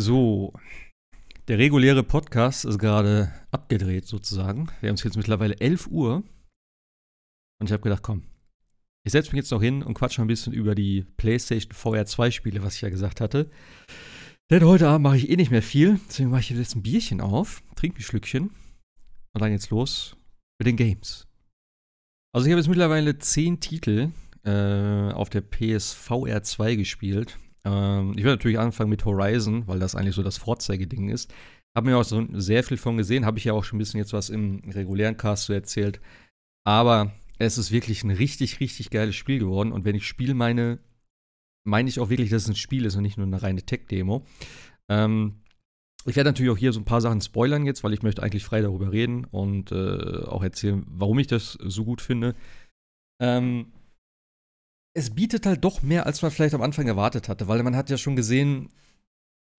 So, der reguläre Podcast ist gerade abgedreht sozusagen. Wir haben es jetzt mittlerweile 11 Uhr und ich habe gedacht, komm, ich setze mich jetzt noch hin und quatsche ein bisschen über die PlayStation VR 2 Spiele, was ich ja gesagt hatte. Denn heute Abend mache ich eh nicht mehr viel, deswegen mache ich jetzt ein Bierchen auf, trinke ein Schlückchen und dann geht's los mit den Games. Also ich habe jetzt mittlerweile 10 Titel äh, auf der PSVR 2 gespielt. Ähm, ich werde natürlich anfangen mit Horizon, weil das eigentlich so das Vorzeigeding ist. Habe mir auch so sehr viel von gesehen, habe ich ja auch schon ein bisschen jetzt was im regulären Cast so erzählt. Aber es ist wirklich ein richtig, richtig geiles Spiel geworden. Und wenn ich Spiel meine, meine ich auch wirklich, dass es ein Spiel ist und nicht nur eine reine Tech-Demo. Ähm, ich werde natürlich auch hier so ein paar Sachen spoilern jetzt, weil ich möchte eigentlich frei darüber reden und äh, auch erzählen, warum ich das so gut finde. Ähm, es bietet halt doch mehr, als man vielleicht am Anfang erwartet hatte, weil man hat ja schon gesehen,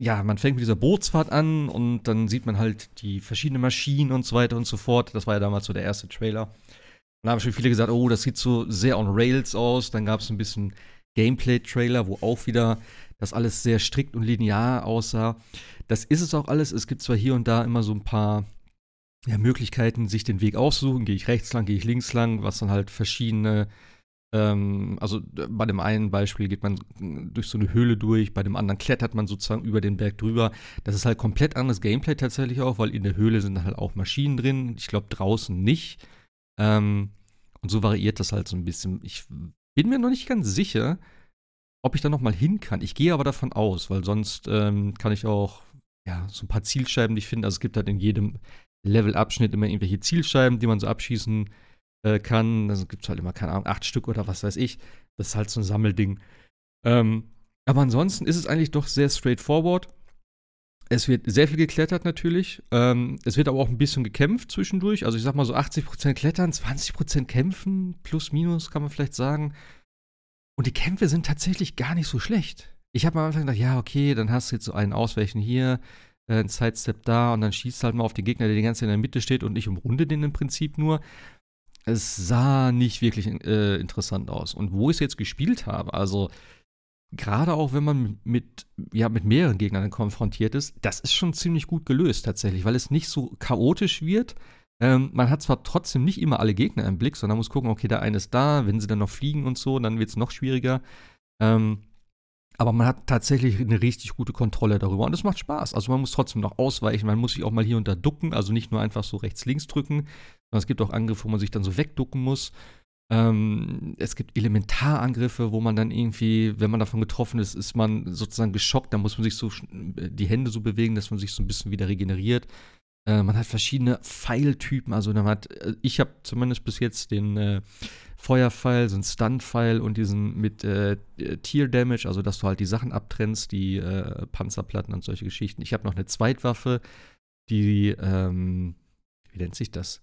ja, man fängt mit dieser Bootsfahrt an und dann sieht man halt die verschiedenen Maschinen und so weiter und so fort. Das war ja damals so der erste Trailer. Und da haben schon viele gesagt, oh, das sieht so sehr on Rails aus. Dann gab es ein bisschen Gameplay-Trailer, wo auch wieder das alles sehr strikt und linear aussah. Das ist es auch alles. Es gibt zwar hier und da immer so ein paar ja, Möglichkeiten, sich den Weg auszusuchen. Gehe ich rechts lang, gehe ich links lang, was dann halt verschiedene ähm, also bei dem einen Beispiel geht man durch so eine Höhle durch, bei dem anderen klettert man sozusagen über den Berg drüber. Das ist halt komplett anderes Gameplay tatsächlich auch, weil in der Höhle sind halt auch Maschinen drin. Ich glaube draußen nicht. Ähm, und so variiert das halt so ein bisschen. Ich bin mir noch nicht ganz sicher, ob ich da noch mal hin kann. Ich gehe aber davon aus, weil sonst ähm, kann ich auch ja, so ein paar Zielscheiben nicht finden. Also es gibt halt in jedem Levelabschnitt immer irgendwelche Zielscheiben, die man so abschießen kann äh, kann. Da gibt es halt immer, keine Ahnung, acht Stück oder was weiß ich. Das ist halt so ein Sammelding. Ähm, aber ansonsten ist es eigentlich doch sehr straightforward. Es wird sehr viel geklettert natürlich. Ähm, es wird aber auch ein bisschen gekämpft zwischendurch. Also ich sag mal so 80% klettern, 20% kämpfen, plus minus kann man vielleicht sagen. Und die Kämpfe sind tatsächlich gar nicht so schlecht. Ich habe am Anfang gedacht, ja, okay, dann hast du jetzt so einen Ausweichen hier, äh, einen Sidestep da und dann schießt halt mal auf den Gegner, der die ganze Zeit in der Mitte steht und ich umrunde den im Prinzip nur es sah nicht wirklich äh, interessant aus. Und wo ich es jetzt gespielt habe, also gerade auch wenn man mit, ja, mit mehreren Gegnern konfrontiert ist, das ist schon ziemlich gut gelöst tatsächlich, weil es nicht so chaotisch wird. Ähm, man hat zwar trotzdem nicht immer alle Gegner im Blick, sondern muss gucken, okay, der eine ist da, wenn sie dann noch fliegen und so, dann wird es noch schwieriger. Ähm, aber man hat tatsächlich eine richtig gute Kontrolle darüber und es macht Spaß. Also man muss trotzdem noch ausweichen, man muss sich auch mal hier und da ducken, also nicht nur einfach so rechts-links drücken, es gibt auch Angriffe, wo man sich dann so wegducken muss. Ähm, es gibt Elementarangriffe, wo man dann irgendwie, wenn man davon getroffen ist, ist man sozusagen geschockt, dann muss man sich so die Hände so bewegen, dass man sich so ein bisschen wieder regeneriert. Äh, man hat verschiedene Pfeiltypen, also man hat, äh, ich habe zumindest bis jetzt den äh, Feuerpfeil, so einen Stun-Pfeil und diesen mit äh, Tier-Damage, also dass du halt die Sachen abtrennst, die äh, Panzerplatten und solche Geschichten. Ich habe noch eine Zweitwaffe, die, ähm, wie nennt sich das?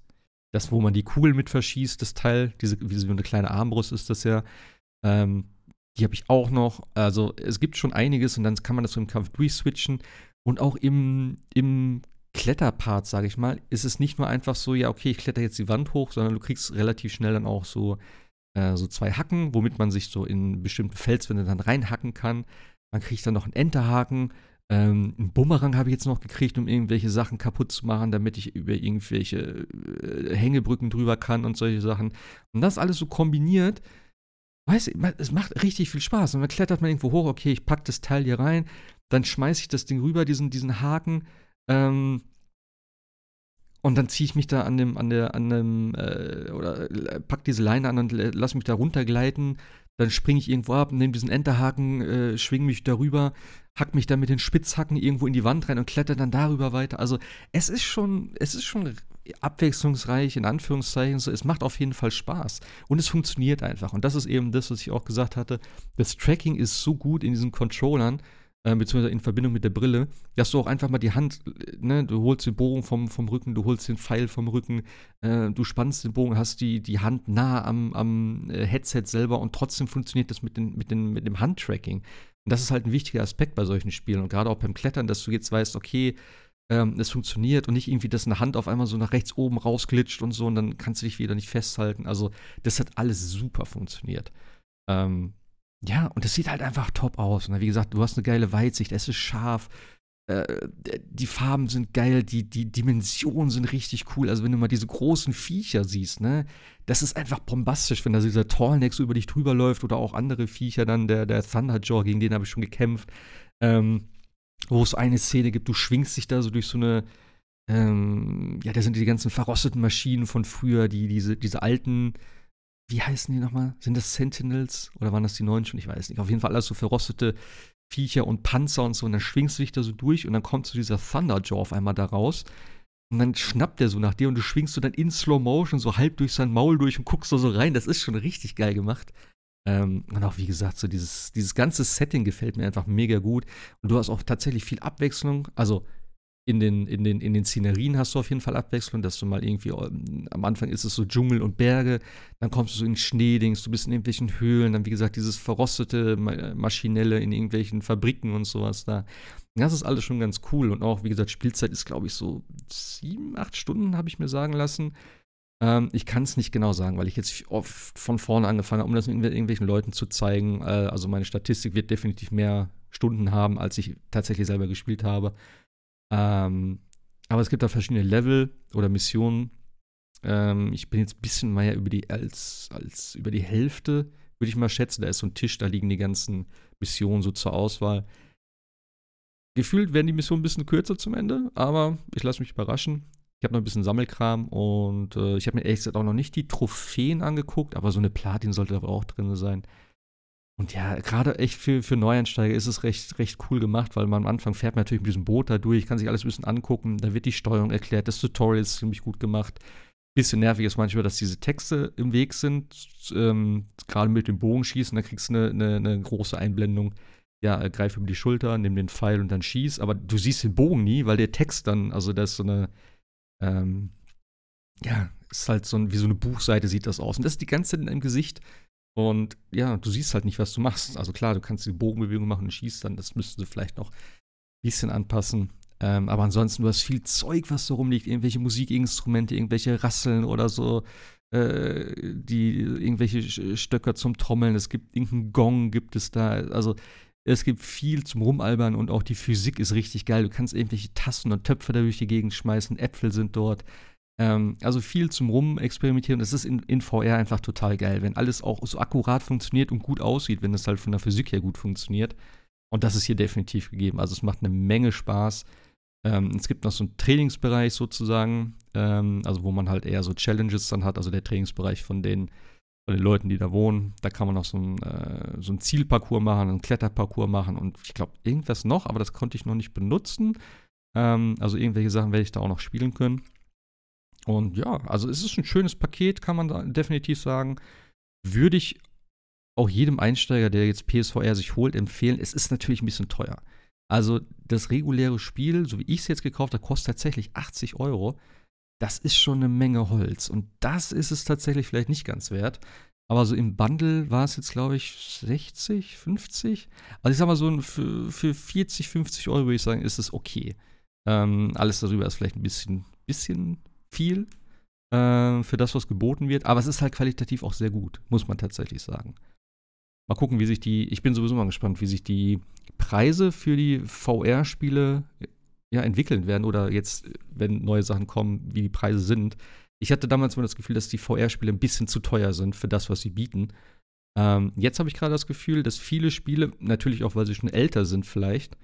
Das, wo man die Kugel mit verschießt, das Teil, diese, wie so eine kleine Armbrust ist das ja. Ähm, die habe ich auch noch. Also es gibt schon einiges und dann kann man das so im Kampf durchswitchen. Und auch im, im Kletterpart, sage ich mal, ist es nicht nur einfach so, ja, okay, ich kletter jetzt die Wand hoch, sondern du kriegst relativ schnell dann auch so, äh, so zwei Hacken, womit man sich so in bestimmte Felswände dann reinhacken kann. Man kriegt dann noch einen Enterhaken. Ähm, einen Bumerang habe ich jetzt noch gekriegt, um irgendwelche Sachen kaputt zu machen, damit ich über irgendwelche äh, Hängebrücken drüber kann und solche Sachen. Und das alles so kombiniert, weiß ich, es macht richtig viel Spaß. Und dann klettert man irgendwo hoch, okay, ich packe das Teil hier rein, dann schmeiße ich das Ding rüber, diesen, diesen Haken, ähm, und dann ziehe ich mich da an dem, an der, an dem, äh, oder äh, pack diese Leine an und lass mich da runtergleiten. Dann springe ich irgendwo ab, nehme diesen Enterhaken, äh, schwing mich darüber, hack mich dann mit den Spitzhacken irgendwo in die Wand rein und kletter dann darüber weiter. Also es ist schon, es ist schon abwechslungsreich, in Anführungszeichen. So, es macht auf jeden Fall Spaß. Und es funktioniert einfach. Und das ist eben das, was ich auch gesagt hatte. Das Tracking ist so gut in diesen Controllern äh, beziehungsweise in Verbindung mit der Brille, dass du auch einfach mal die Hand, ne, du holst den Bogen vom, vom Rücken, du holst den Pfeil vom Rücken, äh, du spannst den Bogen, hast die, die Hand nah am, am äh, Headset selber und trotzdem funktioniert das mit, den, mit, den, mit dem Handtracking. Und das ist halt ein wichtiger Aspekt bei solchen Spielen und gerade auch beim Klettern, dass du jetzt weißt, okay, ähm, es funktioniert und nicht irgendwie, dass eine Hand auf einmal so nach rechts oben rausglitscht und so und dann kannst du dich wieder nicht festhalten. Also, das hat alles super funktioniert. Ähm, ja, und es sieht halt einfach top aus. Und ne? wie gesagt, du hast eine geile Weitsicht, es ist scharf. äh, die Farben sind geil, die, die Dimensionen sind richtig cool. Also wenn du mal diese großen Viecher siehst, ne, das ist einfach bombastisch, wenn da dieser Tallneck so über dich drüber läuft oder auch andere Viecher dann, der, der Thunderjaw, gegen den habe ich schon gekämpft. Ähm, wo es eine Szene gibt, du schwingst dich da so durch so eine, ähm, ja, da sind die ganzen verrosteten Maschinen von früher, die, diese, diese alten, wie heißen die nochmal? Sind das Sentinels oder waren das die neuen schon? Ich weiß nicht. Auf jeden Fall alles so verrostete Viecher und Panzer und so. Und dann schwingst du dich da so durch und dann kommt so dieser Thunderjaw auf einmal da raus. Und dann schnappt der so nach dir und du schwingst so dann in Slow Motion so halb durch sein Maul durch und guckst da so rein. Das ist schon richtig geil gemacht. Ähm, und auch wie gesagt, so dieses, dieses ganze Setting gefällt mir einfach mega gut. Und du hast auch tatsächlich viel Abwechslung. Also in den, in, den, in den Szenerien hast du auf jeden Fall Abwechslung, dass du mal irgendwie, ähm, am Anfang ist es so Dschungel und Berge, dann kommst du so in Schneedings, du bist in irgendwelchen Höhlen, dann wie gesagt dieses verrostete Maschinelle in irgendwelchen Fabriken und sowas da. Das ist alles schon ganz cool und auch, wie gesagt, Spielzeit ist, glaube ich, so sieben, acht Stunden, habe ich mir sagen lassen. Ähm, ich kann es nicht genau sagen, weil ich jetzt oft von vorne angefangen habe, um das irgendwelchen Leuten zu zeigen. Äh, also meine Statistik wird definitiv mehr Stunden haben, als ich tatsächlich selber gespielt habe. Ähm, aber es gibt da verschiedene Level oder Missionen. Ähm, ich bin jetzt ein bisschen mehr über die, als, als über die Hälfte, würde ich mal schätzen. Da ist so ein Tisch, da liegen die ganzen Missionen so zur Auswahl. Gefühlt werden die Missionen ein bisschen kürzer zum Ende, aber ich lasse mich überraschen. Ich habe noch ein bisschen Sammelkram und äh, ich habe mir ehrlich gesagt auch noch nicht die Trophäen angeguckt, aber so eine Platin sollte aber auch drin sein. Und ja, gerade echt für, für Neueinsteiger ist es recht, recht cool gemacht, weil man am Anfang fährt man natürlich mit diesem Boot da durch, kann sich alles ein bisschen angucken, da wird die Steuerung erklärt, das Tutorial ist ziemlich gut gemacht. Bisschen nervig ist manchmal, dass diese Texte im Weg sind, ähm, gerade mit dem Bogenschießen, da kriegst du eine, eine, eine große Einblendung. Ja, äh, greif über die Schulter, nimm den Pfeil und dann schieß, aber du siehst den Bogen nie, weil der Text dann, also da ist so eine, ähm, ja, ist halt so ein, wie so eine Buchseite sieht das aus. Und das ist die ganze Zeit in deinem Gesicht. Und ja, du siehst halt nicht, was du machst. Also klar, du kannst die Bogenbewegung machen und schießt dann. Das müssten sie vielleicht noch ein bisschen anpassen. Ähm, aber ansonsten, du hast viel Zeug, was so rumliegt. Irgendwelche Musikinstrumente, irgendwelche Rasseln oder so. Äh, die, irgendwelche Stöcker zum Trommeln. Es gibt irgendeinen Gong, gibt es da. Also es gibt viel zum Rumalbern und auch die Physik ist richtig geil. Du kannst irgendwelche Tassen und Töpfe da durch die Gegend schmeißen. Äpfel sind dort. Ähm, also viel zum Rumexperimentieren. Das ist in, in, VR einfach total geil, wenn alles auch so akkurat funktioniert und gut aussieht, wenn es halt von der Physik her gut funktioniert. Und das ist hier definitiv gegeben. Also es macht eine Menge Spaß. Ähm, es gibt noch so einen Trainingsbereich sozusagen, ähm, also wo man halt eher so Challenges dann hat, also der Trainingsbereich von den, von den Leuten, die da wohnen. Da kann man noch so ein, äh, so ein Zielparcours machen, einen Kletterparcours machen und ich glaube irgendwas noch, aber das konnte ich noch nicht benutzen. Ähm, also irgendwelche Sachen werde ich da auch noch spielen können. Und ja, also es ist ein schönes Paket, kann man definitiv sagen. Würde ich auch jedem Einsteiger, der jetzt PSVR sich holt, empfehlen. Es ist natürlich ein bisschen teuer. Also das reguläre Spiel, so wie ich es jetzt gekauft habe, kostet tatsächlich 80 Euro. Das ist schon eine Menge Holz. Und das ist es tatsächlich vielleicht nicht ganz wert. Aber so im Bundle war es jetzt, glaube ich, 60, 50. Also ich sag mal so, für, für 40, 50 Euro würde ich sagen, ist es okay. Ähm, alles darüber ist vielleicht ein bisschen, bisschen viel äh, für das, was geboten wird. Aber es ist halt qualitativ auch sehr gut, muss man tatsächlich sagen. Mal gucken, wie sich die, ich bin sowieso mal gespannt, wie sich die Preise für die VR-Spiele ja, entwickeln werden oder jetzt, wenn neue Sachen kommen, wie die Preise sind. Ich hatte damals mal das Gefühl, dass die VR-Spiele ein bisschen zu teuer sind für das, was sie bieten. Ähm, jetzt habe ich gerade das Gefühl, dass viele Spiele, natürlich auch, weil sie schon älter sind vielleicht,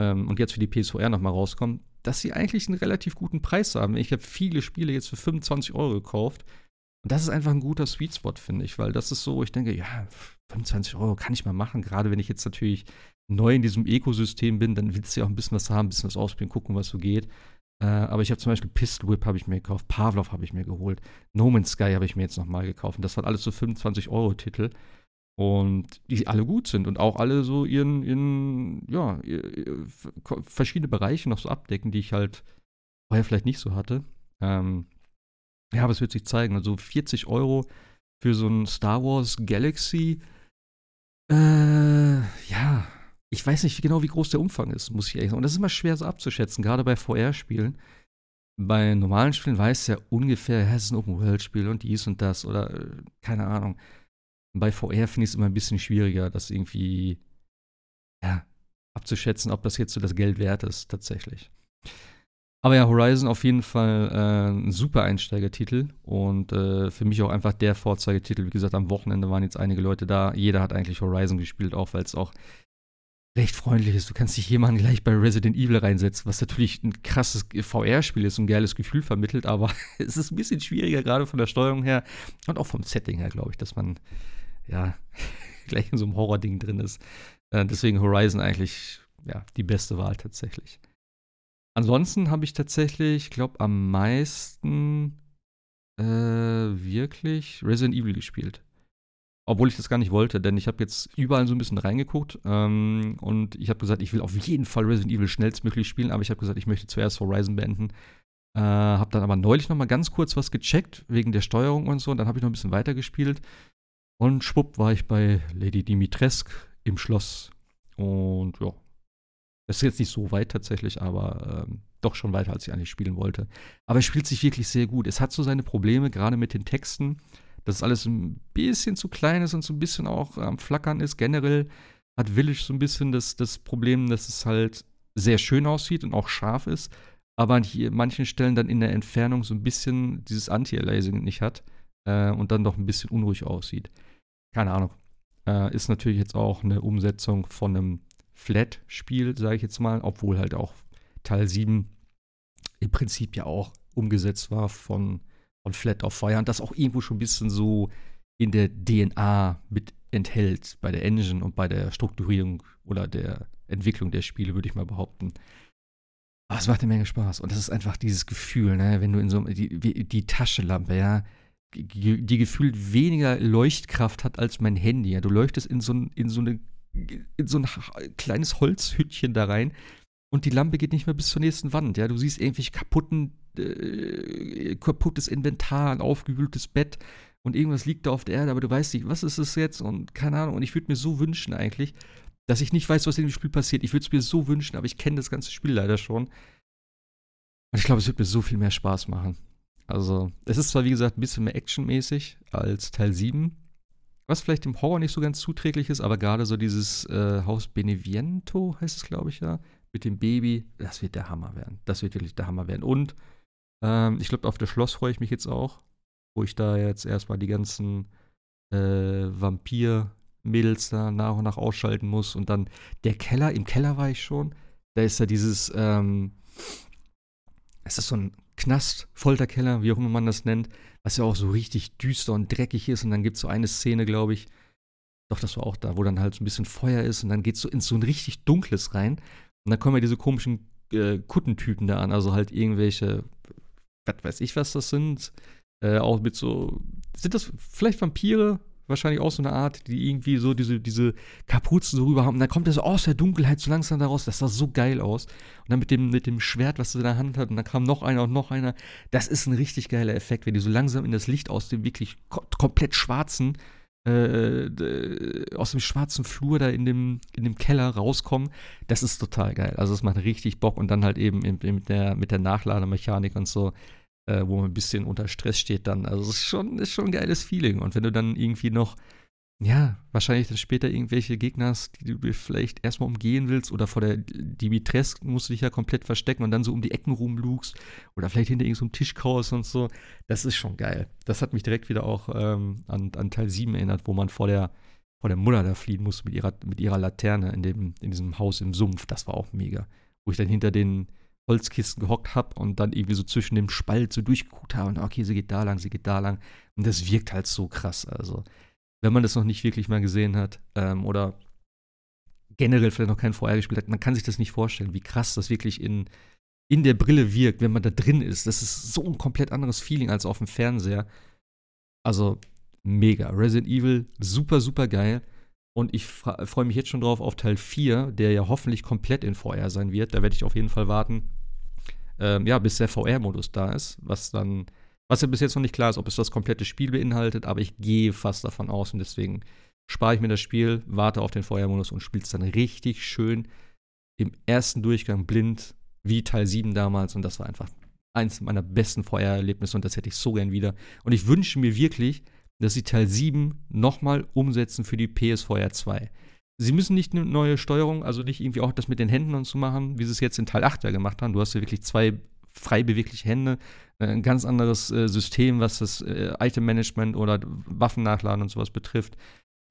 ähm, und jetzt für die PSVR nochmal rauskommen, dass sie eigentlich einen relativ guten Preis haben. Ich habe viele Spiele jetzt für 25 Euro gekauft. Und das ist einfach ein guter Sweet Spot, finde ich, weil das ist so, ich denke, ja, 25 Euro kann ich mal machen. Gerade wenn ich jetzt natürlich neu in diesem Ökosystem bin, dann willst du ja auch ein bisschen was haben, ein bisschen was ausprobieren, gucken, was so geht. Äh, aber ich habe zum Beispiel Pistol Whip habe ich mir gekauft, Pavlov habe ich mir geholt, No Man's Sky habe ich mir jetzt nochmal gekauft. Und das waren alles so 25 Euro Titel. Und die alle gut sind und auch alle so ihren, ihren ja, verschiedene Bereiche noch so abdecken, die ich halt vorher vielleicht nicht so hatte. Ähm, ja, aber es wird sich zeigen. Also 40 Euro für so ein Star Wars Galaxy. Äh, ja, ich weiß nicht genau, wie groß der Umfang ist, muss ich ehrlich sagen. Und das ist immer schwer so abzuschätzen, gerade bei VR-Spielen. Bei normalen Spielen weiß ja ungefähr, ja, es ist ein Open-World-Spiel und dies und das oder äh, keine Ahnung. Bei VR finde ich es immer ein bisschen schwieriger, das irgendwie, ja, abzuschätzen, ob das jetzt so das Geld wert ist, tatsächlich. Aber ja, Horizon auf jeden Fall äh, ein super Einsteigertitel und äh, für mich auch einfach der Vorzeigetitel. Wie gesagt, am Wochenende waren jetzt einige Leute da. Jeder hat eigentlich Horizon gespielt, auch weil es auch recht freundlich ist. Du kannst dich jemanden gleich bei Resident Evil reinsetzen, was natürlich ein krasses VR-Spiel ist und ein geiles Gefühl vermittelt, aber es ist ein bisschen schwieriger, gerade von der Steuerung her und auch vom Setting her, glaube ich, dass man ja gleich in so einem Horror-Ding drin ist. Äh, deswegen Horizon eigentlich ja die beste Wahl tatsächlich. Ansonsten habe ich tatsächlich, ich glaube, am meisten äh, wirklich Resident Evil gespielt. Obwohl ich das gar nicht wollte, denn ich habe jetzt überall so ein bisschen reingeguckt ähm, und ich habe gesagt, ich will auf jeden Fall Resident Evil schnellstmöglich spielen, aber ich habe gesagt, ich möchte zuerst Horizon beenden. Äh, habe dann aber neulich noch mal ganz kurz was gecheckt wegen der Steuerung und so und dann habe ich noch ein bisschen weitergespielt und schwupp war ich bei Lady Dimitrescu im Schloss und ja, das ist jetzt nicht so weit tatsächlich, aber ähm, doch schon weiter, als ich eigentlich spielen wollte. Aber es spielt sich wirklich sehr gut. Es hat so seine Probleme, gerade mit den Texten, dass alles ein bisschen zu klein ist und so ein bisschen auch am Flackern ist. Generell hat Village so ein bisschen das, das Problem, dass es halt sehr schön aussieht und auch scharf ist, aber an manchen Stellen dann in der Entfernung so ein bisschen dieses Anti-Aliasing nicht hat äh, und dann doch ein bisschen unruhig aussieht. Keine Ahnung. Äh, ist natürlich jetzt auch eine Umsetzung von einem Flat-Spiel, sage ich jetzt mal, obwohl halt auch Teil 7 im Prinzip ja auch umgesetzt war von, von Flat auf Fire und das auch irgendwo schon ein bisschen so in der DNA mit enthält, bei der Engine und bei der Strukturierung oder der Entwicklung der Spiele, würde ich mal behaupten. Aber es macht eine Menge Spaß. Und das ist einfach dieses Gefühl, ne, wenn du in so die, die Taschenlampe, ja, die, gefühlt weniger Leuchtkraft hat als mein Handy. Ja. Du leuchtest in so, in so eine in so ein kleines Holzhütchen da rein und die Lampe geht nicht mehr bis zur nächsten Wand. Ja, du siehst irgendwie kaputten, äh, kaputtes Inventar, ein aufgewühltes Bett und irgendwas liegt da auf der Erde, aber du weißt nicht, was ist es jetzt und keine Ahnung. Und ich würde mir so wünschen eigentlich, dass ich nicht weiß, was in dem Spiel passiert. Ich würde es mir so wünschen, aber ich kenne das ganze Spiel leider schon. Und ich glaube, es wird mir so viel mehr Spaß machen. Also, es ist zwar, wie gesagt, ein bisschen mehr actionmäßig als Teil 7, was vielleicht dem Horror nicht so ganz zuträglich ist, aber gerade so dieses äh, Haus Beneviento heißt es, glaube ich, ja, mit dem Baby, das wird der Hammer werden. Das wird wirklich der Hammer werden. Und ähm, ich glaube, auf das Schloss freue ich mich jetzt auch, wo ich da jetzt erstmal die ganzen äh, Vampir-Mädels da nach und nach ausschalten muss. Und dann der Keller, im Keller war ich schon. Da ist ja dieses, ähm, es ist so ein Knast, Folterkeller, wie auch immer man das nennt, was ja auch so richtig düster und dreckig ist. Und dann gibt es so eine Szene, glaube ich, doch, das war auch da, wo dann halt so ein bisschen Feuer ist und dann geht es so in so ein richtig dunkles rein. Und dann kommen ja diese komischen äh, Kuttentypen da an, also halt irgendwelche, was weiß ich, was das sind. Äh, auch mit so, sind das vielleicht Vampire? Wahrscheinlich auch so eine Art, die irgendwie so diese, diese Kapuzen so rüber haben. Und dann kommt er so aus der Dunkelheit so langsam daraus. Das sah so geil aus. Und dann mit dem, mit dem Schwert, was er in der Hand hat, und dann kam noch einer und noch einer. Das ist ein richtig geiler Effekt, wenn die so langsam in das Licht aus dem wirklich ko komplett schwarzen, äh, aus dem schwarzen Flur da in dem, in dem Keller rauskommen. Das ist total geil. Also es macht richtig Bock und dann halt eben mit der, mit der Nachlademechanik und so äh, wo man ein bisschen unter Stress steht dann. Also es ist schon, ist schon ein geiles Feeling. Und wenn du dann irgendwie noch, ja, wahrscheinlich dann später irgendwelche Gegner hast, die du vielleicht erstmal umgehen willst oder vor der Dimitrescu musst du dich ja komplett verstecken und dann so um die Ecken rumlugst oder vielleicht hinter irgendeinem so Tisch kaust und so. Das ist schon geil. Das hat mich direkt wieder auch ähm, an, an Teil 7 erinnert, wo man vor der vor der Mutter da fliehen musste mit ihrer, mit ihrer Laterne in, dem, in diesem Haus im Sumpf. Das war auch mega. Wo ich dann hinter den, Holzkisten gehockt habe und dann irgendwie so zwischen dem Spalt so durchgeguckt habe und okay, sie geht da lang, sie geht da lang. Und das wirkt halt so krass. Also, wenn man das noch nicht wirklich mal gesehen hat ähm, oder generell vielleicht noch kein VR gespielt hat, man kann sich das nicht vorstellen, wie krass das wirklich in, in der Brille wirkt, wenn man da drin ist. Das ist so ein komplett anderes Feeling als auf dem Fernseher. Also, mega. Resident Evil, super, super geil. Und ich freue mich jetzt schon drauf auf Teil 4, der ja hoffentlich komplett in VR sein wird. Da werde ich auf jeden Fall warten, ähm, ja, bis der VR-Modus da ist, was dann, was ja bis jetzt noch nicht klar ist, ob es das komplette Spiel beinhaltet, aber ich gehe fast davon aus und deswegen spare ich mir das Spiel, warte auf den VR-Modus und spiele es dann richtig schön im ersten Durchgang blind, wie Teil 7 damals. Und das war einfach eins meiner besten VR-Erlebnisse und das hätte ich so gern wieder. Und ich wünsche mir wirklich, dass sie Teil 7 nochmal umsetzen für die PSVR 2. sie müssen nicht eine neue Steuerung, also nicht irgendwie auch das mit den Händen und so machen, wie sie es jetzt in Teil 8 ja gemacht haben. Du hast ja wirklich zwei frei bewegliche Hände, äh, ein ganz anderes äh, System, was das äh, Item-Management oder Waffennachladen und sowas betrifft.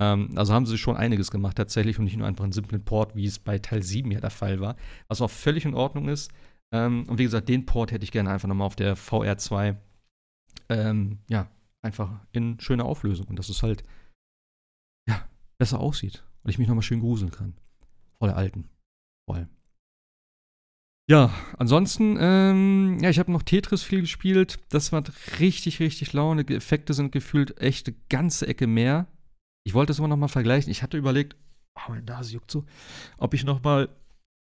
Ähm, also haben sie schon einiges gemacht tatsächlich und nicht nur einfach einen simplen Port, wie es bei Teil 7 ja der Fall war, was auch völlig in Ordnung ist. Ähm, und wie gesagt, den Port hätte ich gerne einfach nochmal auf der VR2 ähm, ja, einfach in schöner Auflösung. Und dass es halt, ja, besser aussieht. Und ich mich nochmal schön gruseln kann. Vor der alten. Vor allem. Ja, ansonsten, ähm, ja, ich habe noch Tetris viel gespielt. Das macht richtig, richtig Laune. Effekte sind gefühlt echt eine ganze Ecke mehr. Ich wollte es immer noch mal vergleichen. Ich hatte überlegt, oh, meine Nase juckt so, ob ich noch mal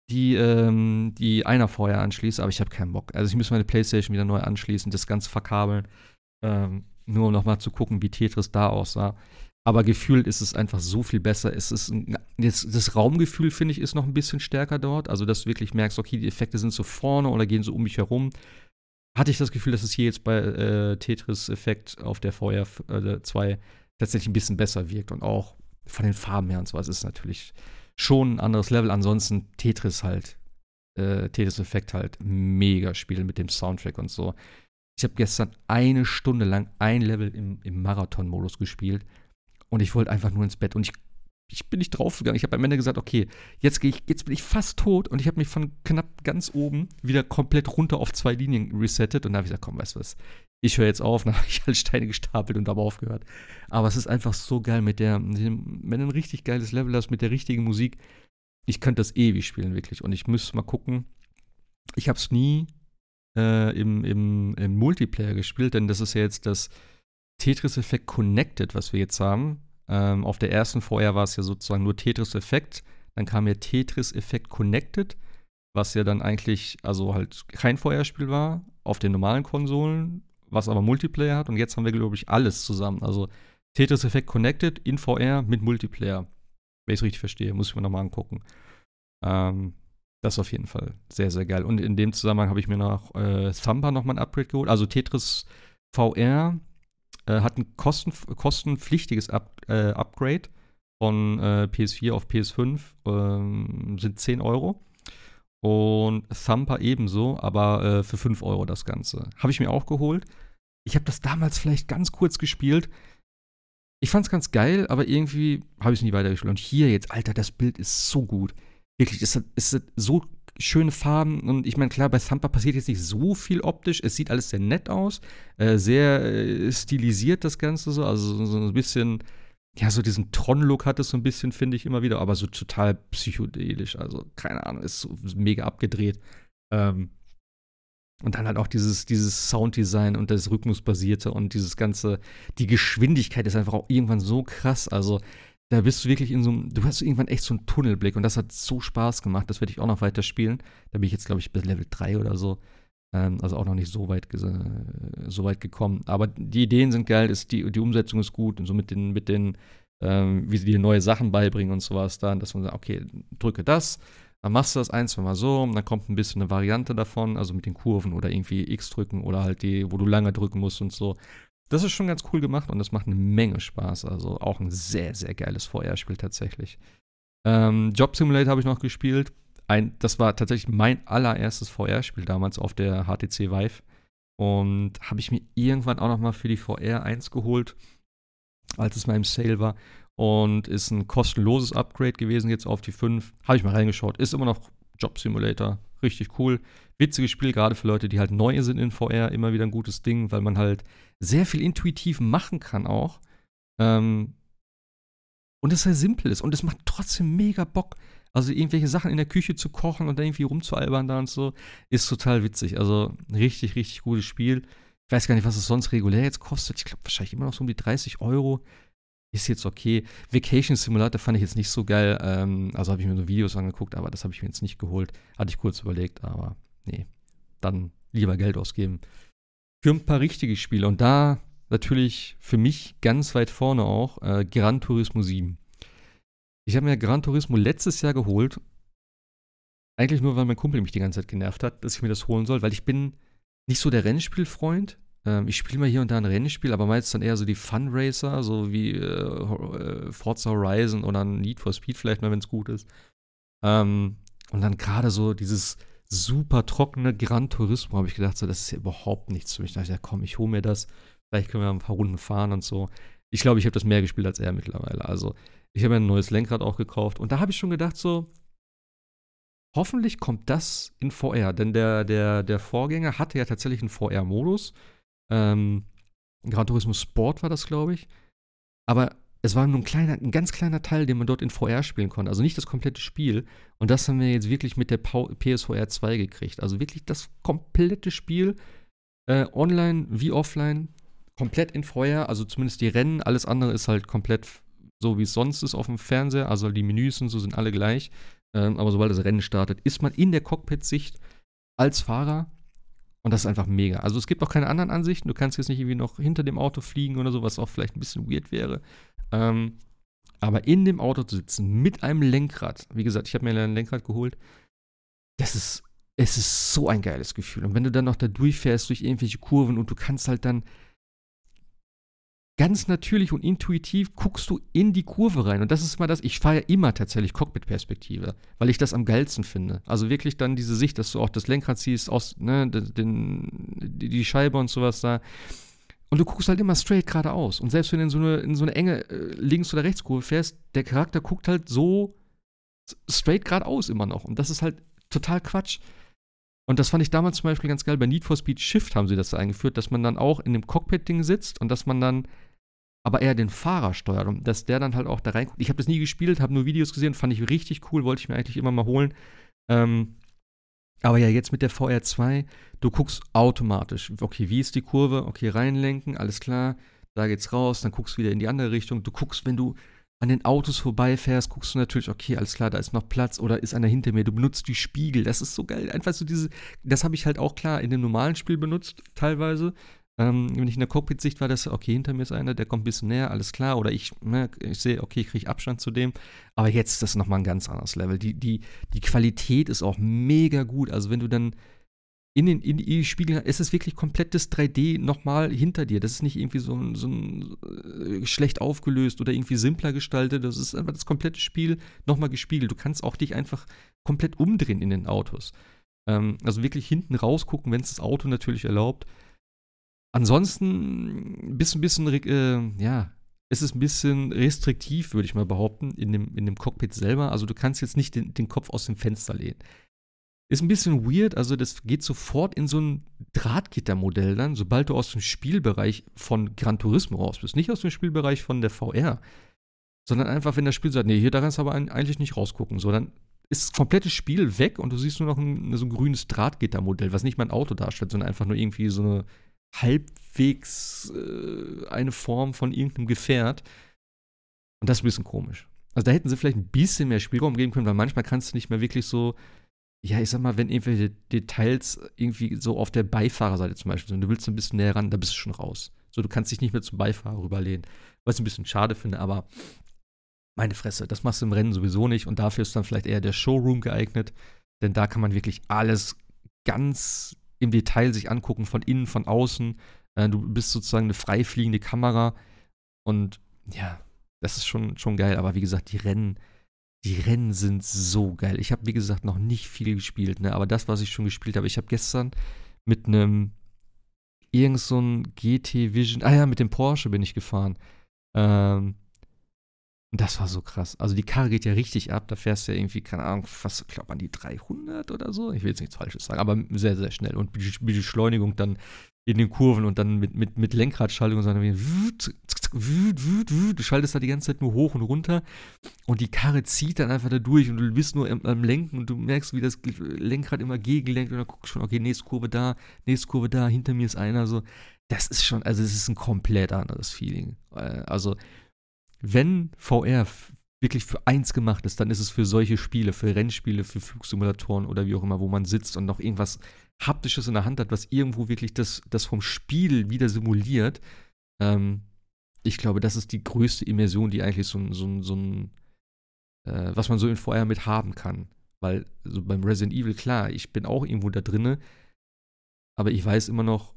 die, ähm, die einer vorher anschließe, aber ich habe keinen Bock. Also ich muss meine Playstation wieder neu anschließen, das Ganze verkabeln, ähm, nur um noch mal zu gucken, wie Tetris da aussah. Aber gefühlt ist es einfach so viel besser. Es ist ein, das, das, Raumgefühl, finde ich, ist noch ein bisschen stärker dort. Also, dass du wirklich merkst, okay, die Effekte sind so vorne oder gehen so um mich herum. Hatte ich das Gefühl, dass es hier jetzt bei äh, Tetris-Effekt auf der VR 2 äh, tatsächlich ein bisschen besser wirkt und auch von den Farben her und so. Es ist natürlich schon ein anderes Level. Ansonsten Tetris halt, äh, Tetris-Effekt halt mega Spiel mit dem Soundtrack und so. Ich habe gestern eine Stunde lang ein Level im, im Marathon-Modus gespielt und ich wollte einfach nur ins Bett. Und ich, ich bin nicht draufgegangen. Ich habe am Ende gesagt, okay, jetzt, ich, jetzt bin ich fast tot. Und ich habe mich von knapp ganz oben wieder komplett runter auf zwei Linien resettet. Und da habe ich gesagt, komm, weißt du was, ich höre jetzt auf. Dann habe ich halt Steine gestapelt und habe aufgehört. Aber es ist einfach so geil mit der, wenn du ein richtig geiles Level hast, mit der richtigen Musik. Ich könnte das ewig spielen, wirklich. Und ich müsste mal gucken. Ich habe es nie äh, im, im, im Multiplayer gespielt, denn das ist ja jetzt das Tetris Effect Connected, was wir jetzt haben. Ähm, auf der ersten vorher war es ja sozusagen nur Tetris Effect. Dann kam ja Tetris Effect Connected, was ja dann eigentlich, also halt kein Vorherspiel war, auf den normalen Konsolen, was aber Multiplayer hat. Und jetzt haben wir, glaube ich, alles zusammen. Also Tetris Effect Connected in VR mit Multiplayer. Wenn ich es richtig verstehe, muss ich mir nochmal angucken. Ähm, das ist auf jeden Fall sehr, sehr geil. Und in dem Zusammenhang habe ich mir noch äh, Thumper nochmal ein Upgrade geholt. Also Tetris VR äh, hat ein kosten, kostenpflichtiges Up, äh, Upgrade von äh, PS4 auf PS5, ähm, sind 10 Euro. Und Thumper ebenso, aber äh, für 5 Euro das Ganze. Habe ich mir auch geholt. Ich habe das damals vielleicht ganz kurz gespielt. Ich fand es ganz geil, aber irgendwie habe ich es nie weitergespielt. Und hier jetzt, Alter, das Bild ist so gut. Wirklich, es ist so schöne Farben und ich meine, klar, bei Thumper passiert jetzt nicht so viel optisch. Es sieht alles sehr nett aus, äh, sehr äh, stilisiert das Ganze so, also so, so ein bisschen, ja, so diesen Tron-Look hat es so ein bisschen, finde ich immer wieder, aber so total psychedelisch, also keine Ahnung, ist so mega abgedreht. Ähm, und dann halt auch dieses, dieses Sounddesign und das Rhythmusbasierte und dieses ganze, die Geschwindigkeit ist einfach auch irgendwann so krass. Also da bist du wirklich in so einem, du hast irgendwann echt so einen Tunnelblick und das hat so Spaß gemacht, das werde ich auch noch weiter spielen. Da bin ich jetzt, glaube ich, bis Level 3 oder so. Ähm, also auch noch nicht so weit, so weit gekommen. Aber die Ideen sind geil, ist die, die Umsetzung ist gut und so mit den, mit den, ähm, wie sie dir neue Sachen beibringen und sowas dann, dass man sagt, okay, drücke das, dann machst du das ein, zwei Mal so, und dann kommt ein bisschen eine Variante davon, also mit den Kurven oder irgendwie X drücken oder halt die, wo du lange drücken musst und so. Das ist schon ganz cool gemacht und das macht eine Menge Spaß. Also auch ein sehr, sehr geiles VR-Spiel tatsächlich. Ähm, Job Simulator habe ich noch gespielt. Ein, das war tatsächlich mein allererstes VR-Spiel damals auf der HTC Vive. Und habe ich mir irgendwann auch noch mal für die VR 1 geholt, als es mal im Sale war. Und ist ein kostenloses Upgrade gewesen jetzt auf die 5. Habe ich mal reingeschaut. Ist immer noch Job Simulator. Richtig cool. Witziges Spiel, gerade für Leute, die halt neu sind in VR. Immer wieder ein gutes Ding, weil man halt sehr viel intuitiv machen kann auch. Ähm, und es sehr simpel ist und es macht trotzdem mega Bock. Also irgendwelche Sachen in der Küche zu kochen und dann irgendwie rumzualbern da und so, ist total witzig. Also richtig, richtig gutes Spiel. Ich weiß gar nicht, was es sonst regulär jetzt kostet. Ich glaube wahrscheinlich immer noch so um die 30 Euro. Ist jetzt okay. Vacation Simulator fand ich jetzt nicht so geil. Ähm, also habe ich mir so Videos angeguckt, aber das habe ich mir jetzt nicht geholt. Hatte ich kurz überlegt, aber nee. Dann lieber Geld ausgeben für ein paar richtige Spiele. Und da natürlich für mich ganz weit vorne auch äh, Gran Turismo 7. Ich habe mir Gran Turismo letztes Jahr geholt. Eigentlich nur, weil mein Kumpel mich die ganze Zeit genervt hat, dass ich mir das holen soll, weil ich bin nicht so der Rennspielfreund. Ähm, ich spiele mal hier und da ein Rennspiel, aber meist dann eher so die Fun Racer, so wie äh, äh Forza Horizon oder Need for Speed vielleicht mal, wenn es gut ist. Ähm, und dann gerade so dieses super trockene Gran Turismo, habe ich gedacht, so, das ist ja überhaupt nichts für mich. Da dachte ich, ja, komm, ich hole mir das. Vielleicht können wir ein paar Runden fahren und so. Ich glaube, ich habe das mehr gespielt als er mittlerweile. Also, ich habe ein neues Lenkrad auch gekauft. Und da habe ich schon gedacht, so, hoffentlich kommt das in VR. Denn der, der, der Vorgänger hatte ja tatsächlich einen VR-Modus. Ähm, Gran Turismo Sport war das, glaube ich. Aber es war nur ein, kleiner, ein ganz kleiner Teil, den man dort in VR spielen konnte. Also nicht das komplette Spiel. Und das haben wir jetzt wirklich mit der PSVR 2 gekriegt. Also wirklich das komplette Spiel, äh, online wie offline, komplett in VR. Also zumindest die Rennen. Alles andere ist halt komplett so, wie es sonst ist auf dem Fernseher. Also die Menüs und so sind alle gleich. Ähm, aber sobald das Rennen startet, ist man in der Cockpit-Sicht als Fahrer und das ist einfach mega. Also es gibt auch keine anderen Ansichten. Du kannst jetzt nicht irgendwie noch hinter dem Auto fliegen oder so, was auch vielleicht ein bisschen weird wäre. Ähm, aber in dem Auto zu sitzen mit einem Lenkrad, wie gesagt, ich habe mir ein Lenkrad geholt, das ist, es ist so ein geiles Gefühl. Und wenn du dann noch da durchfährst durch irgendwelche Kurven und du kannst halt dann ganz natürlich und intuitiv guckst du in die Kurve rein. Und das ist mal das, ich fahre ja immer tatsächlich Cockpit-Perspektive, weil ich das am geilsten finde. Also wirklich dann diese Sicht, dass du auch das Lenkrad siehst, aus, ne, den, die Scheibe und sowas da. Und du guckst halt immer straight geradeaus. Und selbst wenn du in so eine, in so eine enge äh, Links- oder Rechtskurve fährst, der Charakter guckt halt so straight geradeaus immer noch. Und das ist halt total Quatsch. Und das fand ich damals zum Beispiel ganz geil. Bei Need for Speed Shift haben sie das eingeführt, dass man dann auch in dem Cockpit-Ding sitzt und dass man dann aber eher den Fahrer steuert und dass der dann halt auch da reinguckt. Ich habe das nie gespielt, habe nur Videos gesehen, fand ich richtig cool, wollte ich mir eigentlich immer mal holen. Ähm, aber ja, jetzt mit der VR2, du guckst automatisch, okay, wie ist die Kurve? Okay, reinlenken, alles klar, da geht's raus, dann guckst du wieder in die andere Richtung. Du guckst, wenn du an den Autos vorbeifährst, guckst du natürlich, okay, alles klar, da ist noch Platz oder ist einer hinter mir. Du benutzt die Spiegel, das ist so geil. Einfach so diese, das habe ich halt auch klar in dem normalen Spiel benutzt, teilweise. Ähm, wenn ich in der Cockpit-Sicht war, das, okay, hinter mir ist einer, der kommt ein bisschen näher, alles klar. Oder ich, ne, ich sehe, okay, ich kriege Abstand zu dem. Aber jetzt ist das nochmal ein ganz anderes Level. Die, die, die Qualität ist auch mega gut. Also wenn du dann in den in die Spiegel, ist es wirklich komplettes 3D nochmal hinter dir. Das ist nicht irgendwie so ein, so ein äh, schlecht aufgelöst oder irgendwie simpler gestaltet. Das ist einfach das komplette Spiel nochmal gespiegelt. Du kannst auch dich einfach komplett umdrehen in den Autos. Ähm, also wirklich hinten rausgucken, wenn es das Auto natürlich erlaubt. Ansonsten bist ein bisschen, äh, ja, es ist ein bisschen restriktiv, würde ich mal behaupten, in dem, in dem Cockpit selber. Also du kannst jetzt nicht den, den Kopf aus dem Fenster lehnen. Ist ein bisschen weird, also das geht sofort in so ein Drahtgittermodell dann, sobald du aus dem Spielbereich von Gran Turismo raus bist. Nicht aus dem Spielbereich von der VR, sondern einfach, wenn das Spiel sagt, nee, hier da kannst du aber eigentlich nicht rausgucken. So, dann ist das komplette Spiel weg und du siehst nur noch ein, so ein grünes Drahtgittermodell, was nicht mal ein Auto darstellt, sondern einfach nur irgendwie so eine halbwegs äh, eine Form von irgendeinem Gefährt. Und das ist ein bisschen komisch. Also da hätten sie vielleicht ein bisschen mehr Spielraum geben können, weil manchmal kannst du nicht mehr wirklich so, ja, ich sag mal, wenn irgendwelche Details irgendwie so auf der Beifahrerseite zum Beispiel sind, du willst ein bisschen näher ran, da bist du schon raus. So, du kannst dich nicht mehr zum Beifahrer rüberlehnen. Was ich ein bisschen schade finde, aber meine Fresse, das machst du im Rennen sowieso nicht und dafür ist dann vielleicht eher der Showroom geeignet, denn da kann man wirklich alles ganz im Detail sich angucken, von innen, von außen. Äh, du bist sozusagen eine frei fliegende Kamera. Und ja, das ist schon, schon geil. Aber wie gesagt, die Rennen, die Rennen sind so geil. Ich habe, wie gesagt, noch nicht viel gespielt, ne? aber das, was ich schon gespielt habe, ich habe gestern mit einem irgend so ein GT Vision, ah ja, mit dem Porsche bin ich gefahren. Ähm, das war so krass. Also die Karre geht ja richtig ab. Da fährst du ja irgendwie, keine Ahnung, fast, ich glaube, an die 300 oder so. Ich will jetzt nichts Falsches sagen, aber sehr, sehr schnell. Und die Beschleunigung dann in den Kurven und dann mit, mit, mit Lenkradschaltung und so. Du schaltest da die ganze Zeit nur hoch und runter und die Karre zieht dann einfach da durch und du bist nur am, am Lenken und du merkst, wie das Lenkrad immer gegenlenkt und dann guckst du schon, okay, nächste Kurve da, nächste Kurve da, hinter mir ist einer. So, das ist schon, also es ist ein komplett anderes Feeling. Äh, also wenn VR wirklich für eins gemacht ist, dann ist es für solche Spiele, für Rennspiele, für Flugsimulatoren oder wie auch immer, wo man sitzt und noch irgendwas Haptisches in der Hand hat, was irgendwo wirklich das, das vom Spiel wieder simuliert. Ähm, ich glaube, das ist die größte Immersion, die eigentlich so ein, so so ein äh, was man so in VR mit haben kann. Weil so beim Resident Evil, klar, ich bin auch irgendwo da drinne, aber ich weiß immer noch,